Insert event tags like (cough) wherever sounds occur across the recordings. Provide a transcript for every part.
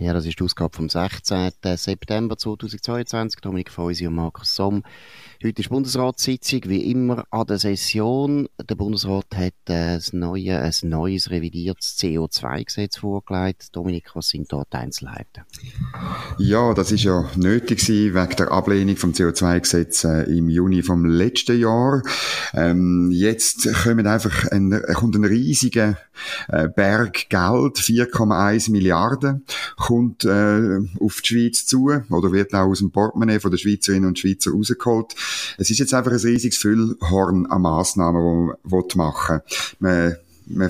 Ja, das ist die Ausgabe vom 16. September 2022. Dominik Feusi und Markus Somm. Heute ist Bundesratssitzung, wie immer an der Session. Der Bundesrat hat äh, neue, ein neues revidiertes CO2-Gesetz vorgelegt. Dominik, was sind dort die Einzelheiten? Ja, das ist ja nötig gewesen, wegen der Ablehnung vom CO2-Gesetz äh, im Juni vom letzten Jahr. Ähm, jetzt kommt einfach ein, kommt ein riesiger äh, Berg Geld, 4,1 Milliarden, kommt äh, auf die Schweiz zu oder wird auch aus dem Portemonnaie von den Schweizerinnen und Schweizer rausgeholt. Es ist jetzt einfach ein riesiges Füllhorn an Massnahmen, die man machen will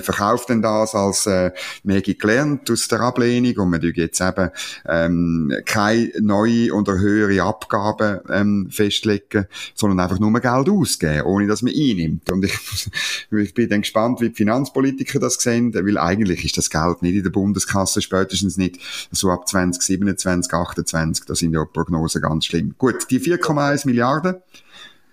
verkauft denn das als äh, mehr gelernt aus der Ablehnung und man jetzt eben ähm, keine neue oder höhere Abgaben ähm, festlegen, sondern einfach nur Geld ausgeben, ohne dass man einnimmt. Und ich, ich bin dann gespannt, wie die Finanzpolitiker das sehen, weil eigentlich ist das Geld nicht in der Bundeskasse, spätestens nicht so ab 2027, 2028, da sind ja Prognosen ganz schlimm. Gut, die 4,1 Milliarden,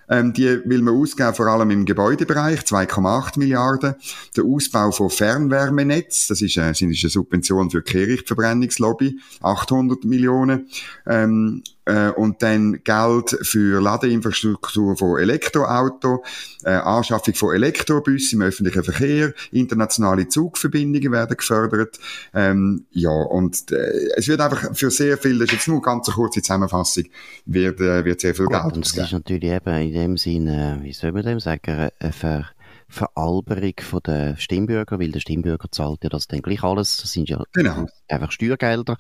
ähm, die will man ausgeben, vor allem im Gebäudebereich, 2,8 Milliarden. Der Ausbau von Fernwärmenetz, das ist, äh, ist eine Subvention für die Kehrichtverbrennungslobby, 800 Millionen. Ähm, äh, und dann Geld für Ladeinfrastruktur von Elektroauto, äh, Anschaffung von Elektrobussen im öffentlichen Verkehr, internationale Zugverbindungen werden gefördert. Ähm, ja, und äh, es wird einfach für sehr viel, das ist jetzt nur ganz eine kurze Zusammenfassung, wird, äh, wird sehr viel Gut, Geld Und das ist natürlich eben in dem Sinne, wie soll man dem sagen, eine Ver Veralberung von der Stimmbürger, weil der Stimmbürger zahlt ja das dann gleich alles. Das sind ja Genau. einfach Steuergelder.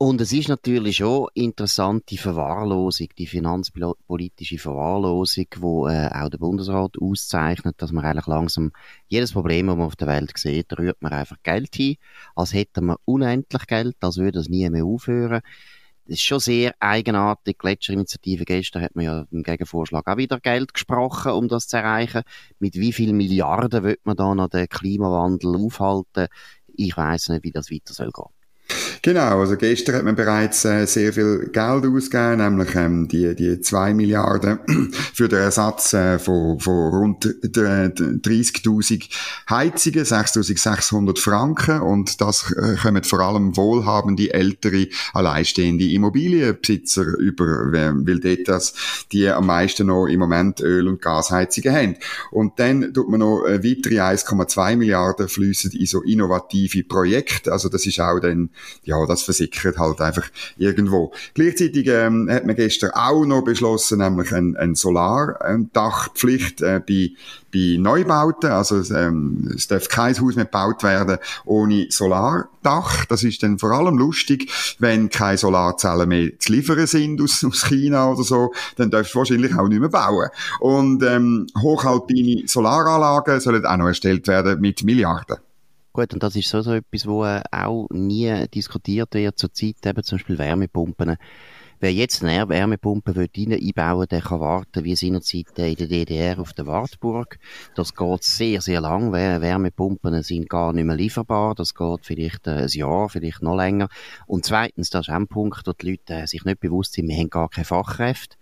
Und es ist natürlich schon interessant, die Verwahrlosung, die finanzpolitische Verwahrlosung, wo äh, auch der Bundesrat auszeichnet, dass man eigentlich langsam jedes Problem, das man auf der Welt sieht, rührt man einfach Geld hin, als hätte man unendlich Geld, als würde das nie mehr aufhören. Das ist schon sehr eigenartig. Die Gletscherinitiative gestern hat man ja im Gegenvorschlag auch wieder Geld gesprochen, um das zu erreichen. Mit wie viel Milliarden wird man da noch den Klimawandel aufhalten? Ich weiß nicht, wie das weiter soll gehen. Genau, also gestern hat man bereits äh, sehr viel Geld ausgegeben, nämlich ähm, die, die zwei Milliarden (clears throat) für den Ersatz äh, von, von rund 30.000 Heizungen, 6.600 Franken und das äh, kommen vor allem wohlhabende, ältere, alleinstehende Immobilienbesitzer über, weil dort das die am meisten noch im Moment Öl- und Gasheizungen haben. Und dann tut man noch äh, weitere 1,2 Milliarden fließen in so innovative Projekte, also das ist auch dann ja, das versickert halt einfach irgendwo. Gleichzeitig ähm, hat man gestern auch noch beschlossen, nämlich ein, ein Solardachpflicht äh, bei, bei Neubauten. Also ähm, es darf kein Haus mehr gebaut werden ohne Solardach. Das ist dann vor allem lustig, wenn keine Solarzellen mehr zu liefern sind aus, aus China oder so, dann darfst du wahrscheinlich auch nicht mehr bauen. Und ähm, hochalpine Solaranlagen sollen auch noch erstellt werden mit Milliarden. Gut, und das ist so, so etwas, wo äh, auch nie diskutiert wird zurzeit, eben zum Beispiel Wärmepumpen. Wer jetzt eine Wärmepumpe will einbauen der kann warten, wie seinerzeit in der DDR auf der Wartburg. Das geht sehr, sehr lang. Wärmepumpen sind gar nicht mehr lieferbar. Das geht vielleicht äh, ein Jahr, vielleicht noch länger. Und zweitens, das ist auch ein Punkt, wo die Leute äh, sich nicht bewusst sind, wir haben gar keine Fachkräfte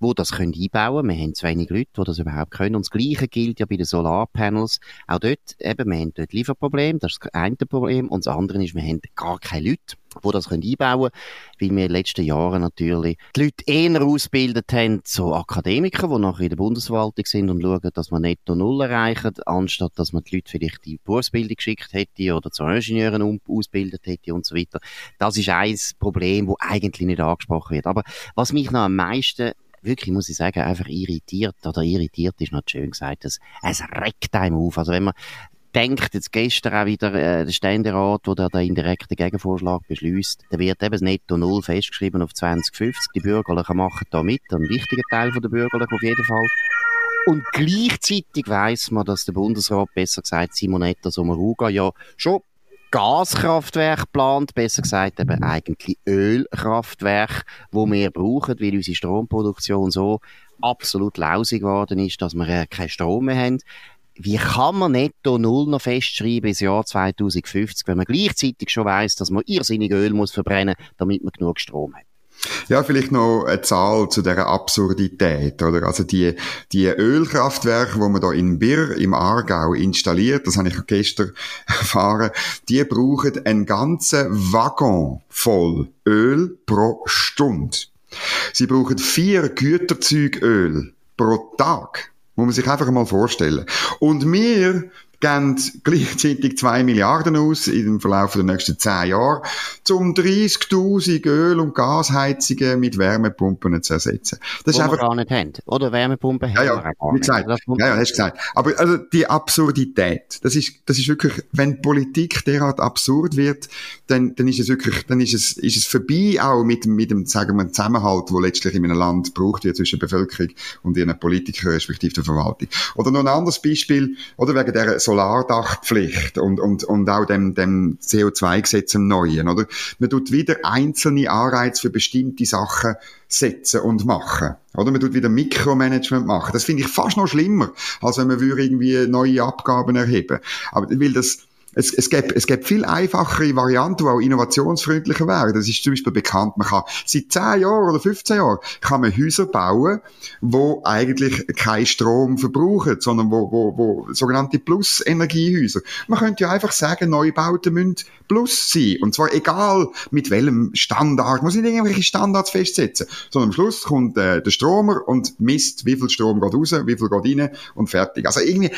wo das können einbauen können. Wir haben zu wenig Leute, die das überhaupt können. Und das Gleiche gilt ja bei den Solarpanels. Auch dort, eben, wir haben dort Lieferproblem, das ist das eine Problem. Und das andere ist, wir haben gar keine Leute, die das können einbauen können, weil wir in den letzten Jahren natürlich die Leute eher ausgebildet haben, so Akademiker, die nachher in der Bundesverwaltung sind und schauen, dass man netto Null erreichen, anstatt dass man die Leute vielleicht in die Berufsbildung geschickt hätte oder zu Ingenieuren ausgebildet hätte und so weiter. Das ist ein Problem, das eigentlich nicht angesprochen wird. Aber was mich noch am meisten wirklich, muss ich sagen, einfach irritiert, oder irritiert ist noch schön gesagt, es, es regt einem auf. Also wenn man denkt, jetzt gestern auch wieder äh, der Ständerat, der den indirekten Gegenvorschlag beschließt, da wird eben das Netto Null festgeschrieben auf 2050. Die Bürgerlichen machen da mit, ein wichtiger Teil der Bürgerlichen auf jeden Fall. Und gleichzeitig weiß man, dass der Bundesrat, besser gesagt Simonetta Sommaruga, ja schon Gaskraftwerk plant, besser gesagt eben eigentlich Ölkraftwerk, wo wir brauchen, weil unsere Stromproduktion so absolut lausig geworden ist, dass wir äh, keinen Strom mehr haben. wie kann man netto null noch festschreiben ins Jahr 2050, wenn man gleichzeitig schon weiß, dass man irrsinnig Öl muss verbrennen, damit man genug Strom hat? Ja, vielleicht noch eine Zahl zu dieser Absurdität, oder? Also die, die Ölkraftwerke, wo man da in Birr im Aargau installiert, das habe ich gestern (laughs) erfahren, die brauchen einen ganzen Waggon voll Öl pro Stunde. Sie brauchen vier Güterzüge Öl pro Tag. Muss man sich einfach mal vorstellen. Und wir geben gleichzeitig zwei Milliarden aus im Verlauf der nächsten zehn Jahre, um 30.000 Öl- und Gasheizungen mit Wärmepumpen zu ersetzen. Das Wo ist einfach, wir gar nicht haben. Oder Wärmepumpen ja, ja, haben wir gar nicht. Gesagt. Ja, ja, hast du gesagt. Aber also die Absurdität, das ist, das ist wirklich, wenn Politik derart absurd wird, dann, dann ist es wirklich, dann ist es, ist es vorbei auch mit, mit dem, sagen wir, Zusammenhalt, wo letztlich in einem Land braucht wird zwischen der Bevölkerung und ihren Politikern, respektive der Verwaltung. Oder noch ein anderes Beispiel, oder wegen der Solardachpflicht und, und, und auch dem, dem CO2-Gesetz im Neuen, oder? Man tut wieder einzelne Anreize für bestimmte Sachen setzen und machen. Oder man tut wieder Mikromanagement machen. Das finde ich fast noch schlimmer, als wenn man würde irgendwie neue Abgaben erheben. Aber weil das, es, es, gibt, es gibt viel einfachere Varianten, die auch innovationsfreundlicher wären. Das ist zum Beispiel bekannt. Man kann seit 10 Jahren oder 15 Jahren kann man Häuser bauen, wo eigentlich keinen Strom verbrauchen, sondern wo, wo, wo sogenannte Plus-Energiehäuser. Man könnte ja einfach sagen, Neubauten müssen Plus sein. Und zwar egal mit welchem Standard. Man muss nicht irgendwelche Standards festsetzen. Sondern am Schluss kommt äh, der Stromer und misst, wie viel Strom geht raus, wie viel geht rein und fertig. Also irgendwie,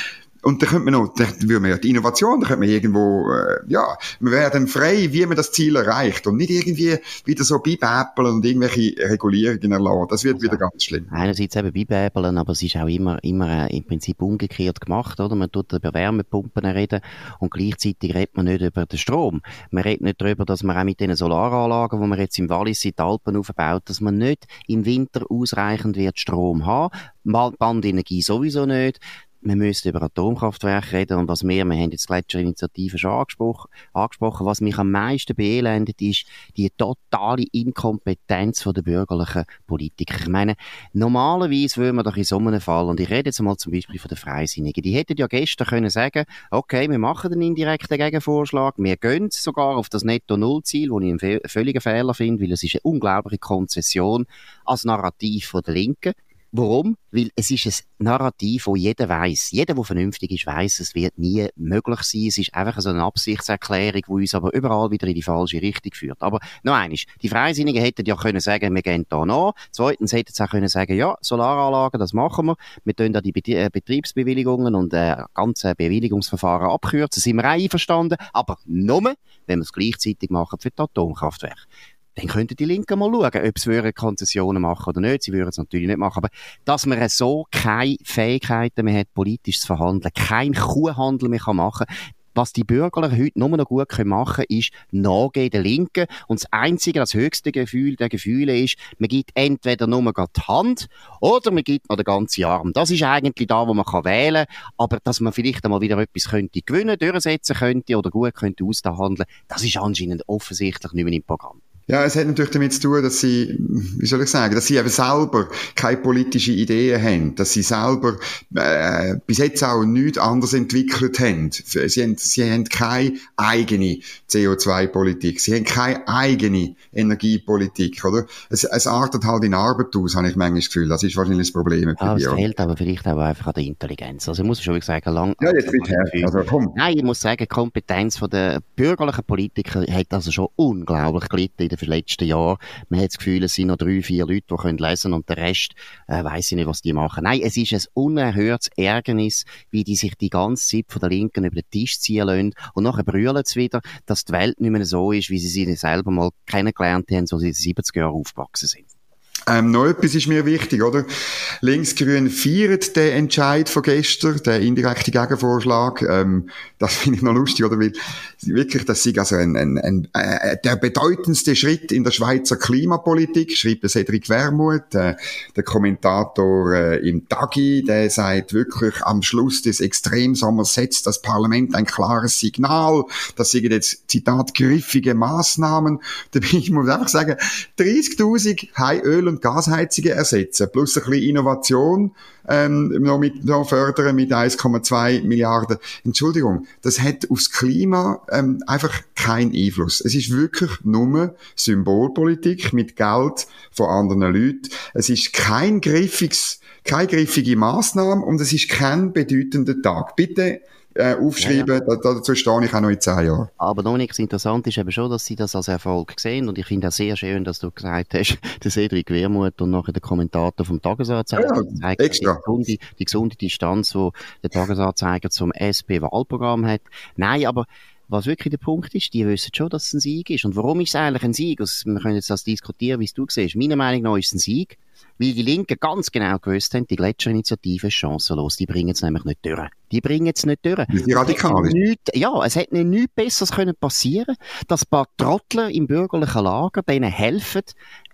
und da könnte man noch, da würde man ja die Innovation, da könnte man irgendwo, äh, ja, man wäre dann frei, wie man das Ziel erreicht und nicht irgendwie wieder so bibäppeln und irgendwelche Regulierungen erlassen. Das wird also, wieder ganz schlimm. Einerseits eben bibäppeln, aber es ist auch immer, immer äh, im Prinzip umgekehrt gemacht, oder? Man tut über Wärmepumpen reden und gleichzeitig redet man nicht über den Strom. Man redet nicht darüber, dass man auch mit den Solaranlagen, die man jetzt im Wallis in die Alpen aufbaut, dass man nicht im Winter ausreichend wird Strom haben. Bandenergie sowieso nicht wir müssen über Atomkraftwerke reden und was mehr, wir haben jetzt Gletscherinitiative schon angesprochen, angesprochen, was mich am meisten beelendet, ist die totale Inkompetenz der bürgerlichen Politiker. Ich meine, normalerweise würde man doch in so einem Fall, und ich rede jetzt mal zum Beispiel von den Freisinnigen, die hätten ja gestern können sagen, okay, wir machen einen indirekten Gegenvorschlag, wir gehen sogar auf das Netto-Null-Ziel, wo ich einen völligen Fehler finde, weil es ist eine unglaubliche Konzession als Narrativ von der Linken. Warum? Weil es ist ein Narrativ, wo jeder weiß. Jeder, der vernünftig ist, weiß, es wird nie möglich sein. Es ist einfach so eine Absichtserklärung, die uns aber überall wieder in die falsche Richtung führt. Aber noch eines. Die Freisinnigen hätten ja können sagen, wir gehen da nach. Zweitens hätten sie auch können sagen, ja, Solaranlagen, das machen wir. Wir tun da die äh, Betriebsbewilligungen und äh, ganze Bewilligungsverfahren abkürzen. Sind wir einverstanden. Aber nur, wenn wir es gleichzeitig machen für die Atomkraftwerke dann könnten die Linken mal schauen, ob sie Konzessionen machen oder nicht. Sie würden es natürlich nicht machen. Aber dass man so keine Fähigkeiten mehr hat, politisch zu verhandeln, kein Kuhhandel mehr machen kann, was die Bürgerlichen heute nur noch gut machen können, ist nachgehen der Linken. Und das einzige, das höchste Gefühl der Gefühle ist, man gibt entweder nur die Hand oder man gibt noch den ganzen Arm. Das ist eigentlich da, wo man wählen kann. Aber dass man vielleicht einmal wieder etwas könnte gewinnen, durchsetzen könnte oder gut könnte aushandeln, das ist anscheinend offensichtlich nicht mehr im Programm. Ja, es hat natürlich damit zu tun, dass sie, wie soll ich sagen, dass sie eben selber keine politischen Ideen haben, dass sie selber äh, bis jetzt auch nichts anderes entwickelt haben. Sie haben, sie haben keine eigene CO2-Politik, sie haben keine eigene Energiepolitik, oder? Es, es artet halt in Arbeit aus, habe ich manchmal das Gefühl. Das ist wahrscheinlich das Problem. Ja, es fehlt aber vielleicht auch einfach an der Intelligenz. Also ich muss schon sagen, lang... Ja, jetzt bitte. Also, komm. Nein, ich muss sagen, die Kompetenz der bürgerlichen Politiker hat also schon unglaublich gelitten in den letzten Jahren. Man hat das Gefühl, es sind noch drei, vier Leute, die können lesen und der Rest äh, weiß ich nicht, was die machen. Nein, es ist ein unerhörtes Ärgernis, wie die sich die ganze Zeit von der Linken über den Tisch ziehen lassen und nachher brüllen sie wieder, dass die Welt nicht mehr so ist, wie sie sie selber mal kennengelernt haben, so sie in den 70er Jahren aufgewachsen sind. Ähm, noch etwas ist mir wichtig, oder? Linksgrün feiert den Entscheid von gestern, den indirekten Gegenvorschlag. Ähm, das (laughs) finde ich noch lustig, oder? Weil wirklich, das ist also ein, ein, ein, äh, der bedeutendste Schritt in der Schweizer Klimapolitik, schreibt Cedric Wermuth, äh, der Kommentator äh, im Tagi, der sagt wirklich, am Schluss des Extremsommers setzt das Parlament ein klares Signal. Das sind jetzt, Zitat, griffige Maßnahmen. (laughs) Da bin ich muss einfach sagen, 30.000 High Öl und Gasheizungen ersetzen, plus ein bisschen Innovation ähm, noch, mit, noch fördern mit 1,2 Milliarden. Entschuldigung, das hat aufs Klima ähm, einfach keinen Einfluss. Es ist wirklich nur Symbolpolitik mit Geld von anderen Leuten. Es ist kein griffiges keine griffige Maßnahme und es ist kein bedeutender Tag. Bitte äh, aufschreiben, ja, ja. dazu stehe ich auch noch in zehn Jahren. Aber Dominik, das Interessante ist eben schon, dass Sie das als Erfolg sehen und ich finde auch sehr schön, dass du gesagt hast, (laughs) der Cedric Wermuth und nachher der Kommentator vom Tagesanzeiger ja, zeigt extra. Die, gesunde, die gesunde Distanz, die der Tagesanzeiger zum SP-Wahlprogramm hat. Nein, aber was wirklich der Punkt ist, die wissen schon, dass es ein Sieg ist. Und warum ist es eigentlich ein Sieg? Also, wir können jetzt das diskutieren, wie es du siehst. Meiner Meinung nach ist es ein Sieg, weil die Linken ganz genau gewusst haben, die Gletscherinitiative ist chancenlos. Die bringen es nämlich nicht durch. Die bringen es nicht durch. Die radikal nicht, Ja, es hätte nichts Besseres können passieren dass ein paar Trottler im bürgerlichen Lager denen helfen,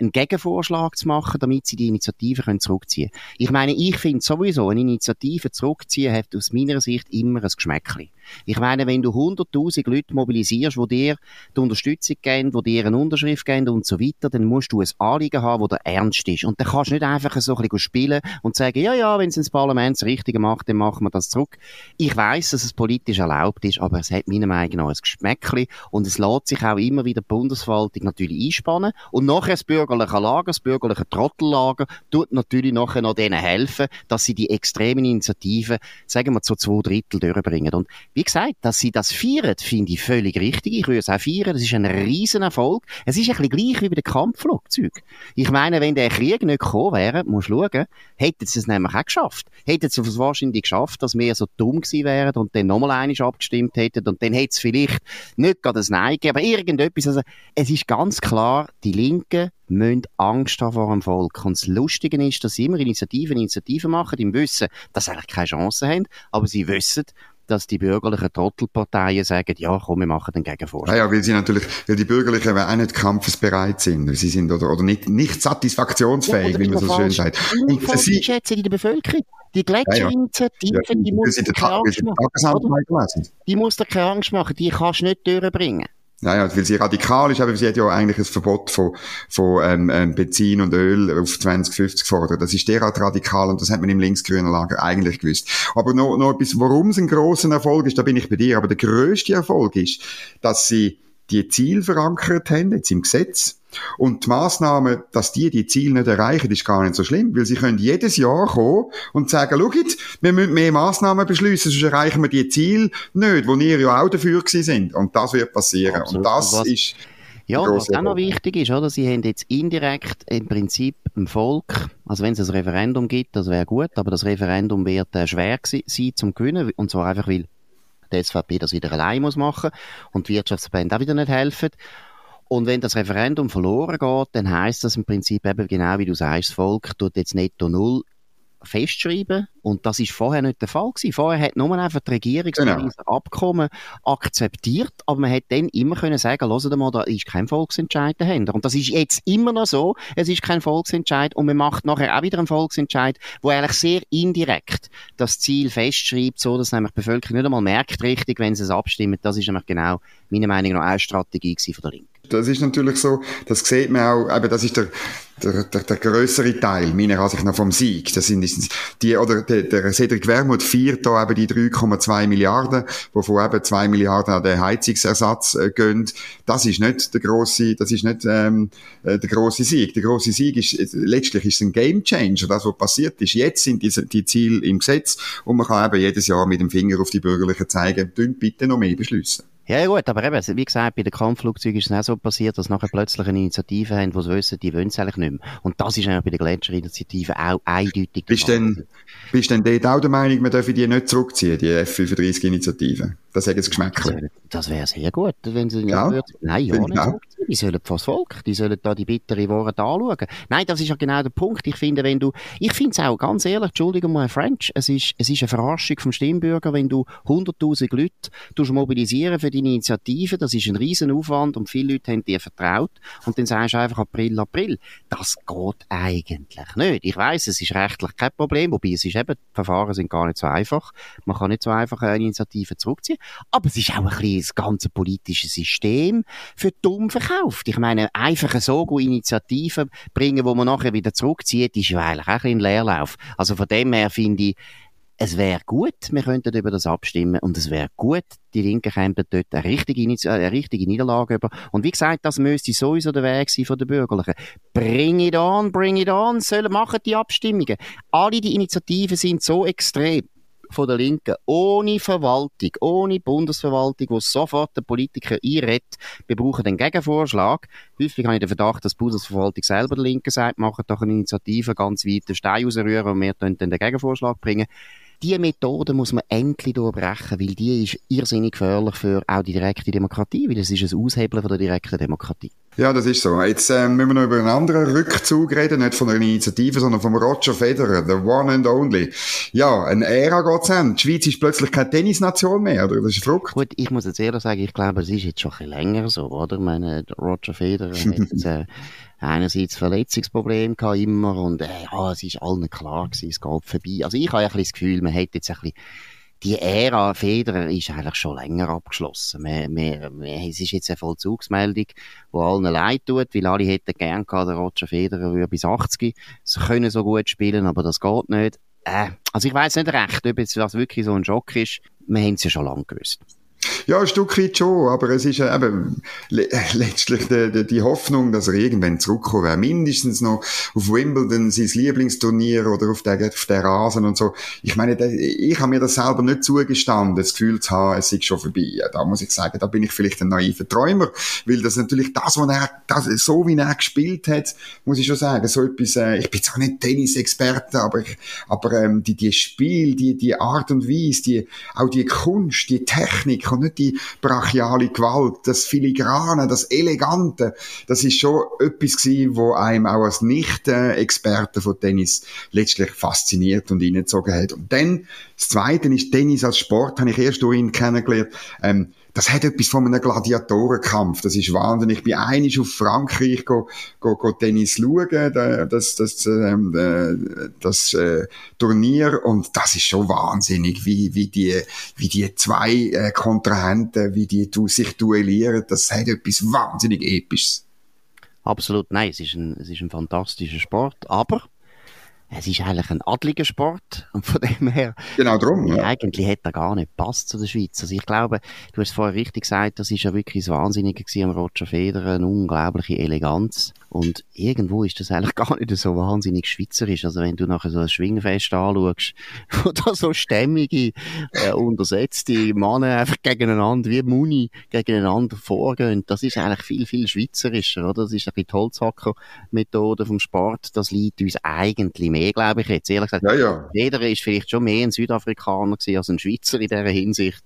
einen Gegenvorschlag zu machen, damit sie die Initiative können zurückziehen können. Ich meine, ich finde sowieso, eine Initiative zurückziehen hat aus meiner Sicht immer ein Geschmäckchen. Ich meine, wenn du 100.000 Leute mobilisierst, die dir die Unterstützung geben, die dir eine Unterschrift geben und so weiter, dann musst du ein Anliegen haben, das ernst ist. Und dann kannst nicht einfach so ein bisschen spielen und sagen, ja, ja, wenn es ins Parlament das Richtige macht, dann machen wir das zurück. Ich weiß, dass es politisch erlaubt ist, aber es hat meiner Meinung nach ein Geschmäckchen und es lässt sich auch immer wieder die Bundesverwaltung natürlich einspannen und nachher das bürgerliche Lager, das bürgerliche Trottellager, tut natürlich nachher noch denen helfen, dass sie die extremen Initiativen, sagen wir, zu zwei Drittel durchbringen. Und wie gesagt, dass sie das feiern, finde ich völlig richtig. Ich würde es auch feiern. Das ist ein riesen Erfolg. Es ist ein bisschen gleich wie bei den Kampfflugzeugen. Ich meine, wenn der Krieg nicht gekommen wäre, musst du schauen, hätten sie es nämlich auch geschafft. Hätten sie es wahrscheinlich geschafft, dass wir so dumm gewesen wären und dann nochmal einiges abgestimmt hätten und dann hätte es vielleicht nicht gerade ein Nein gegeben, aber irgendetwas. Also, es ist ganz klar, die Linken müssen Angst haben vor dem Volk. Und das Lustige ist, dass sie immer Initiativen, Initiativen machen, im Wissen, dass sie eigentlich keine Chance haben, aber sie wissen, dass die bürgerlichen Trottelparteien sagen, ja, komm, wir machen den Gegenvorschlag. Ja, ja, weil sie natürlich, weil die Bürgerlichen auch nicht kampfesbereit sind. Sie sind oder, oder nicht, nicht satisfaktionsfähig, ja, wie man so schön sagt. Und sie schätzen in der Bevölkerung. Die Gletscherinitiative, ja, die muss keine Angst machen. Die muss dir keine Angst machen, die kannst du nicht durchbringen. Naja, weil sie radikal ist, aber sie hat ja eigentlich ein Verbot von, von ähm, ähm Benzin und Öl auf 2050 gefordert. Das ist derart radikal und das hat man im linksgrünen Lager eigentlich gewusst. Aber noch, noch etwas, warum es ein grosser Erfolg ist, da bin ich bei dir, aber der grösste Erfolg ist, dass sie die Ziel verankert haben, jetzt im Gesetz. Und die Massnahmen, dass die die Ziele nicht erreichen, ist gar nicht so schlimm, weil sie können jedes Jahr kommen und sagen, schau jetzt, wir müssen mehr Massnahmen beschließen, sonst erreichen wir die Ziele nicht, wo ihr ja auch dafür gewesen sind. Und das wird passieren. Absolut. Und das was, ist ja, was auch noch wichtig ist, oder? Sie haben jetzt indirekt im Prinzip im Volk, also wenn es ein Referendum gibt, das wäre gut, aber das Referendum wird äh, schwer sein zum Gewinnen, und zwar einfach, weil die SVP das wieder allein muss machen und die Wirtschaftsverbände auch wieder nicht helfen. Und wenn das Referendum verloren geht, dann heißt das im Prinzip eben genau wie du sagst, das Volk tut jetzt netto null festschreiben. Und das ist vorher nicht der Fall gewesen. Vorher hat nur einfach die Regierung genau. Abkommen akzeptiert, aber man hätte dann immer können sagen, hört mal, da ist kein Volksentscheid dahinter. Und das ist jetzt immer noch so. Es ist kein Volksentscheid und man macht nachher auch wieder einen Volksentscheid, wo eigentlich sehr indirekt das Ziel festschreibt, so dass nämlich die Bevölkerung nicht einmal merkt richtig, wenn sie es abstimmen. Das ist nämlich genau, meiner Meinung nach, eine Strategie von der Linken. Das ist natürlich so, das sieht man auch, eben, das ist der, der, der, der größere Teil, meiner Ansicht nach, vom Sieg. Das sind die, oder der, der Cedric Wermuth feiert da eben die 3,2 Milliarden, wovon eben 2 Milliarden an den Heizungsersatz äh, gehen. Das ist nicht der grosse, das ist nicht, ähm, äh, der grosse Sieg. Der grosse Sieg ist, letztlich ist ein Game Changer. Das, was passiert ist, jetzt sind die, die Ziele im Gesetz und man kann eben jedes Jahr mit dem Finger auf die Bürgerlichen zeigen, bitte noch mehr beschließen. Ja, gut, aber eben, wie gesagt, bei den Kampfflugzeugen ist es auch so passiert, dass nachher plötzlich eine Initiative haben, die wissen, die wollen es eigentlich nicht mehr. Und das ist eigentlich bei der Gletscherinitiative auch eindeutig. Bist denn, bist denn dort auch der Meinung, man dürfe die nicht zurückziehen, die F-35-Initiative? Das hätte es Geschmäckchen. Das wäre sehr gut, wenn sie ja. Würden. Nein, ja, nicht so. Die sollen vor das Volk, die sollen da die bittere Worte anschauen. Nein, das ist ja genau der Punkt. Ich finde, wenn du, ich finde es auch ganz ehrlich, Entschuldigung mal French, es ist, es ist eine Verarschung vom Stimmbürger, wenn du 100.000 Leute mobilisieren für deine Initiative, das ist ein riesen Aufwand und viele Leute haben dir vertraut und dann sagst du einfach April, April. Das geht eigentlich nicht. Ich weiß, es ist rechtlich kein Problem, wobei es ist eben, die Verfahren sind gar nicht so einfach. Man kann nicht so einfach eine Initiative zurückziehen. Aber es ist auch ein bisschen das ganze politische System für dumm verkauft. Ich meine, einfach so gute Initiativen bringen, wo man nachher wieder zurückzieht, ist ja eigentlich auch ein Leerlauf. Also von dem her finde ich, es wäre gut, wir könnten über das abstimmen und es wäre gut, die Linken kämen dort eine richtige, Initi eine richtige Niederlage über. Und wie gesagt, das müsste sowieso der Weg sein von den Bürgerlichen. Bring it on, bring it on, sollen machen die Abstimmungen. Alle die Initiativen sind so extrem von der Linken, ohne Verwaltung, ohne Bundesverwaltung, wo sofort der Politiker einredet, wir brauchen den Gegenvorschlag. Häufig habe ich den Verdacht, dass die Bundesverwaltung selber der Linken sagt, machen doch eine Initiative ganz weit den Stein rausrühren und wir dann den Gegenvorschlag bringen. Diese Methode muss man endlich durchbrechen, weil die ist irrsinnig gefährlich für auch die direkte Demokratie, weil das ist ein Aushebeln von der direkten Demokratie. Ja, das ist so. Jetzt äh, müssen wir noch über einen anderen Rückzug reden, nicht von einer Initiative, sondern vom Roger Federer, the one and only. Ja, eine Ära geht's an. Die Schweiz ist plötzlich keine Tennisnation mehr, oder? Das ist verrückt. Gut, ich muss jetzt ehrlich sagen, ich glaube, es ist jetzt schon ein bisschen länger so, oder? Ich meine, Roger Federer hat jetzt, (laughs) äh, einerseits Verletzungsproblem gehabt immer und äh, ja, es ist allen klar gewesen, es geht vorbei. Also ich habe ein bisschen das Gefühl, man hat jetzt ein bisschen die Ära Federer ist eigentlich schon länger abgeschlossen. Wir, wir, wir, es ist jetzt eine Vollzugsmeldung, die allen leid tut, weil alle hätten gern gehabt, der Roger Federer würde bis 80 sie können so gut spielen, aber das geht nicht. Äh, also ich weiß nicht recht, ob jetzt das wirklich so ein Schock ist. Wir haben es ja schon lange gewusst. Ja, ein Stück weit schon, aber es ist eben le letztlich die, die, die, Hoffnung, dass er irgendwann zurückkommt, wäre mindestens noch auf Wimbledon sein Lieblingsturnier oder auf der, auf der Rasen und so. Ich meine, ich habe mir das selber nicht zugestanden, das Gefühl zu haben, es ist schon vorbei. Da muss ich sagen, da bin ich vielleicht ein naiver Träumer, weil das natürlich das, was er, das, so wie er gespielt hat, muss ich schon sagen, so etwas, äh, ich bin zwar nicht Tennisexperte, aber aber ähm, die, die Spiel, die, die Art und Weise, die, auch die Kunst, die Technik und nicht die brachiale Gewalt, das Filigrane, das Elegante, das ist schon etwas gewesen, wo einem auch als Nicht-Experte von Tennis letztlich fasziniert und reingezogen hat. Und dann, das Zweite ist Tennis als Sport, habe ich erst durch ihn kennengelernt. Ähm, das hat etwas von einem Gladiatorenkampf. Das ist wahnsinnig. Ich bin einig auf Frankreich go, go, go Tennis schauen, das, das, ähm, äh, das äh, Turnier und das ist schon wahnsinnig, wie, wie die, wie die zwei äh, Kontrahenten, wie die du, sich duellieren. Das hat etwas wahnsinnig Episches. Absolut, nein, es ist ein, es ist ein fantastischer Sport, aber es ist eigentlich ein adliger Sport (laughs) und von dem her genau drum, ja. eigentlich hätte er gar nicht passt zu der Schweiz. Also ich glaube, du hast vorher richtig gesagt, das ist ja wirklich das Wahnsinnige gewesen am Roger Federer, eine unglaubliche Eleganz und irgendwo ist das eigentlich (laughs) gar nicht so wahnsinnig schweizerisch. Also wenn du nachher so ein Schwingfest anschaust, (laughs) wo da so stämmige, äh, untersetzte Männer einfach gegeneinander, wie Muni, gegeneinander vorgehen, das ist eigentlich viel, viel schweizerischer, oder? Das ist ein bisschen die Holzhacker-Methode vom Sport. Das liegt uns eigentlich mehr, glaube ich jetzt. Ehrlich gesagt, ja, ja. jeder ist vielleicht schon mehr ein Südafrikaner gewesen als ein Schweizer in dieser Hinsicht.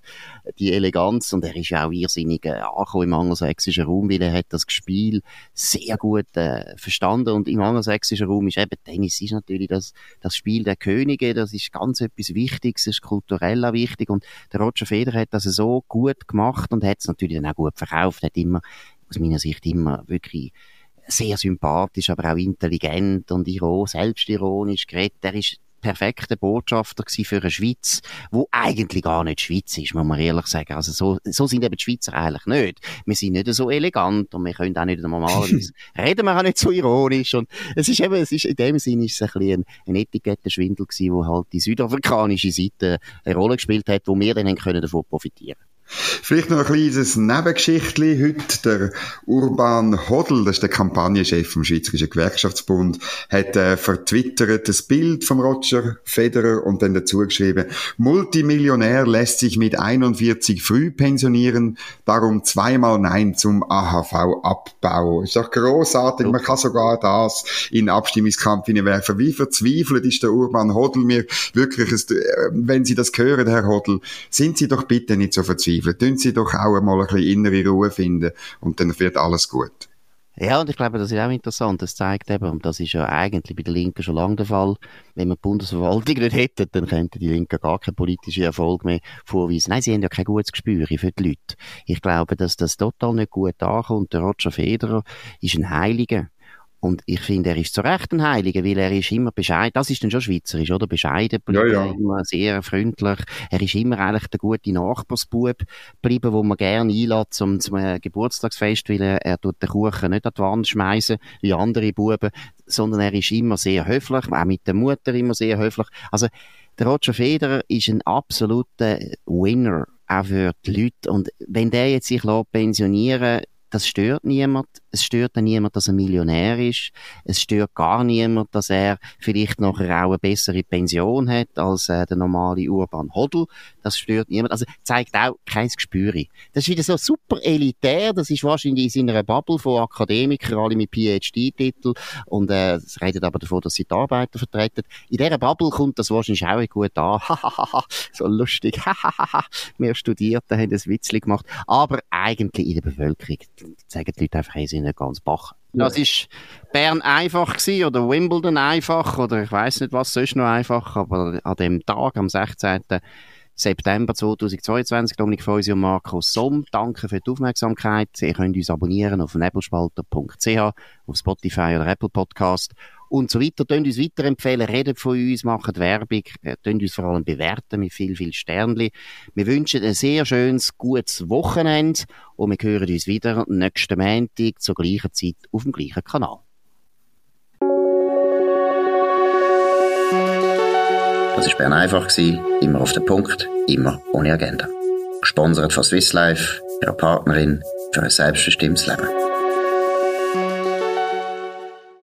Die Eleganz, und er ist ja auch irrsinnig äh, angekommen im angelsächsischen Raum, weil er hat das Spiel sehr gut äh, verstanden. Und im angelsächsischen Raum ist eben Tennis ist natürlich das, das Spiel der Könige, das ist ganz etwas Wichtiges, das ist kulturell auch wichtig. Und der Roger Federer hat das so gut gemacht und hat es natürlich dann auch gut verkauft, hat immer, aus meiner Sicht immer wirklich sehr sympathisch, aber auch intelligent und selbstironisch geredet. Er ist perfekter Botschafter für eine Schweiz, wo eigentlich gar nicht Schweiz ist, muss man ehrlich sagen. Also so, so sind eben die Schweizer eigentlich nicht. Wir sind nicht so elegant und wir können auch nicht normalerweise, (laughs) reden wir auch nicht so ironisch und es ist eben, es ist, in dem Sinne ist es ein bisschen ein, ein Etikettenschwindel gewesen, wo halt die südafrikanische Seite eine Rolle gespielt hat, wo wir dann davon profitieren können. Vielleicht noch ein kleines Nebengeschichtli. Heute der Urban Hodl, das ist der Kampagnenchef vom Schweizerischen Gewerkschaftsbund, hat äh, vertwittert das Bild vom Roger Federer und dann dazu geschrieben, Multimillionär lässt sich mit 41 früh pensionieren, darum zweimal Nein zum AHV-Abbau. Ist doch großartig. Man kann sogar das in Abstimmungskampf hineinwerfen. Wie verzweifelt ist der Urban Hodl mir wirklich, äh, wenn Sie das hören, Herr Hodl, sind Sie doch bitte nicht so verzweifelt verzweifeln. Tun Sie doch auch einmal ein bisschen innere Ruhe finden und dann wird alles gut. Ja, und ich glaube, das ist auch interessant. Das zeigt eben, und das ist ja eigentlich bei den Linken schon lange der Fall, wenn wir die Bundesverwaltung nicht hätten, dann könnten die Linken gar keinen politischen Erfolg mehr vorweisen. Nein, sie haben ja kein gutes Gespür für die Leute. Ich glaube, dass das total nicht gut ankommt. Der Roger Federer ist ein Heiliger. Und ich finde, er ist zu Recht ein Heiliger, weil er ist immer bescheiden. Das ist dann schon schweizerisch, oder? Bescheiden ja, ja. immer sehr freundlich. Er ist immer eigentlich der gute Nachbarsbub bleiben, wo man gerne einlädt zum, zum äh, Geburtstagsfest, weil er, er tut den Kuchen nicht an die Wand schmeißen wie andere Buben, sondern er ist immer sehr höflich, auch mit der Mutter immer sehr höflich. Also, der Roger Federer ist ein absoluter Winner, auch für die Leute. Und wenn der jetzt sich pensionieren das stört niemand. Es stört dann niemand, dass er Millionär ist. Es stört gar niemand, dass er vielleicht nachher auch eine bessere Pension hat als äh, der normale Urban Hodl. Das stört niemand. Also zeigt auch kein Gespür. Das ist wieder so super elitär. Das ist wahrscheinlich in seiner Bubble von Akademikern, alle mit PhD-Titel. Und äh, es redet aber davon, dass sie die Arbeiter vertreten. In dieser Bubble kommt das wahrscheinlich auch gut an. (laughs) so lustig. Wir Studierten haben das Witzli gemacht. Aber eigentlich in der Bevölkerung sagen die Leute einfach, hey, nicht ganz Bach. Das ist Bern einfach gewesen, oder Wimbledon einfach, oder ich weiß nicht, was sonst noch einfach, aber an dem Tag, am 16. September 2022, Dominik Feusi und Markus Somm. Danke für die Aufmerksamkeit. Ihr könnt uns abonnieren auf nebelspalter.ch, auf Spotify oder Apple Podcast und so weiter. Tönt uns weiterempfehlen, redet von uns, macht Werbung, tönt uns vor allem bewerten mit viel, viel Sternli. Wir wünschen ein sehr schönes, gutes Wochenende und wir hören uns wieder nächsten Montag zur gleichen Zeit auf dem gleichen Kanal. Das war Bern einfach, immer auf den Punkt, immer ohne Agenda. Gesponsert von Swiss Life, ihrer Partnerin für ein selbstbestimmtes Leben.